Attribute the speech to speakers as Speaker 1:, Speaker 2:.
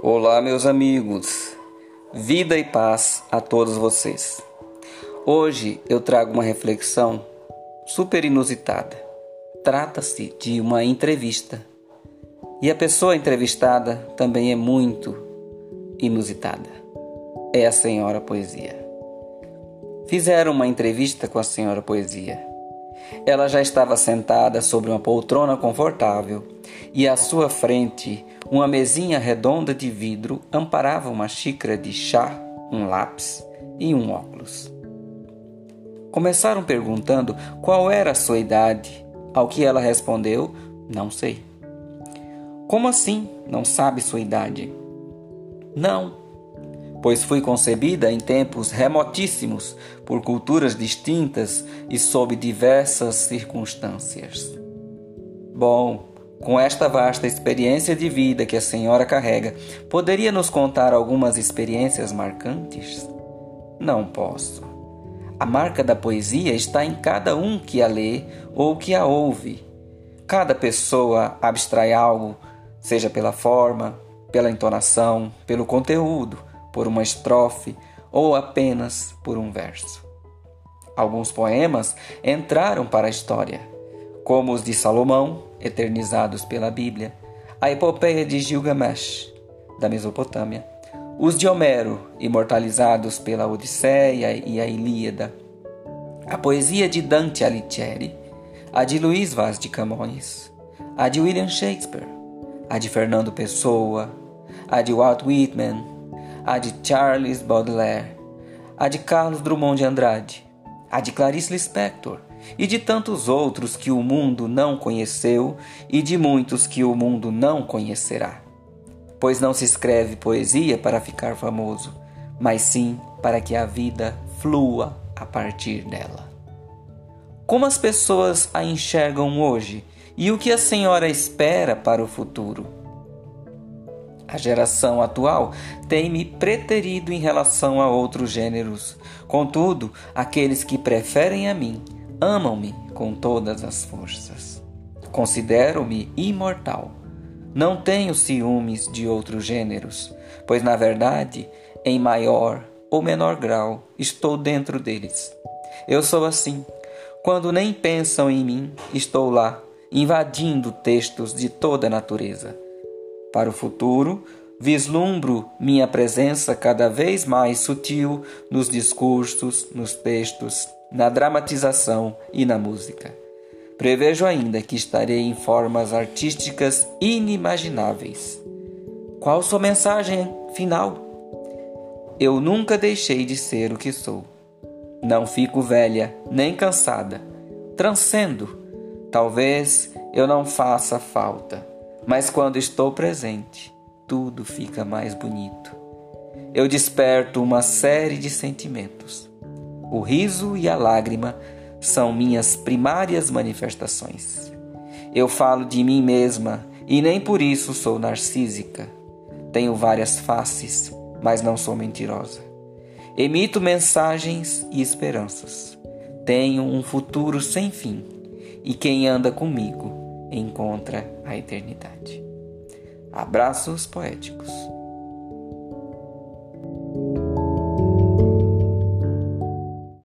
Speaker 1: Olá, meus amigos. Vida e paz a todos vocês. Hoje eu trago uma reflexão super inusitada. Trata-se de uma entrevista. E a pessoa entrevistada também é muito inusitada. É a Senhora Poesia. Fizeram uma entrevista com a Senhora Poesia. Ela já estava sentada sobre uma poltrona confortável e à sua frente uma mesinha redonda de vidro amparava uma xícara de chá, um lápis e um óculos. Começaram perguntando qual era a sua idade, ao que ela respondeu: Não sei. Como assim não sabe sua idade? Não, pois fui concebida em tempos remotíssimos, por culturas distintas e sob diversas circunstâncias. Bom, com esta vasta experiência de vida que a senhora carrega, poderia nos contar algumas experiências marcantes? Não posso. A marca da poesia está em cada um que a lê ou que a ouve. Cada pessoa abstrai algo, seja pela forma, pela entonação, pelo conteúdo, por uma estrofe ou apenas por um verso. Alguns poemas entraram para a história como os de Salomão, eternizados pela Bíblia, a epopeia de Gilgamesh, da Mesopotâmia, os de Homero, imortalizados pela Odisseia e a Ilíada, a poesia de Dante Alighieri, a de Luiz Vaz de Camões, a de William Shakespeare, a de Fernando Pessoa, a de Walt Whitman, a de Charles Baudelaire, a de Carlos Drummond de Andrade, a de Clarice Lispector, e de tantos outros que o mundo não conheceu e de muitos que o mundo não conhecerá. Pois não se escreve poesia para ficar famoso, mas sim para que a vida flua a partir dela. Como as pessoas a enxergam hoje e o que a senhora espera para o futuro? A geração atual tem me preterido em relação a outros gêneros. Contudo, aqueles que preferem a mim amam-me com todas as forças. Considero-me imortal. Não tenho ciúmes de outros gêneros, pois na verdade, em maior ou menor grau, estou dentro deles. Eu sou assim. Quando nem pensam em mim, estou lá, invadindo textos de toda a natureza. Para o futuro, vislumbro minha presença cada vez mais sutil nos discursos, nos textos, na dramatização e na música. Prevejo ainda que estarei em formas artísticas inimagináveis. Qual sua mensagem final? Eu nunca deixei de ser o que sou. Não fico velha nem cansada. Transcendo. Talvez eu não faça falta, mas quando estou presente, tudo fica mais bonito. Eu desperto uma série de sentimentos o riso e a lágrima são minhas primárias manifestações. Eu falo de mim mesma e nem por isso sou narcísica. Tenho várias faces, mas não sou mentirosa. Emito mensagens e esperanças. Tenho um futuro sem fim e quem anda comigo encontra a eternidade. Abraços poéticos.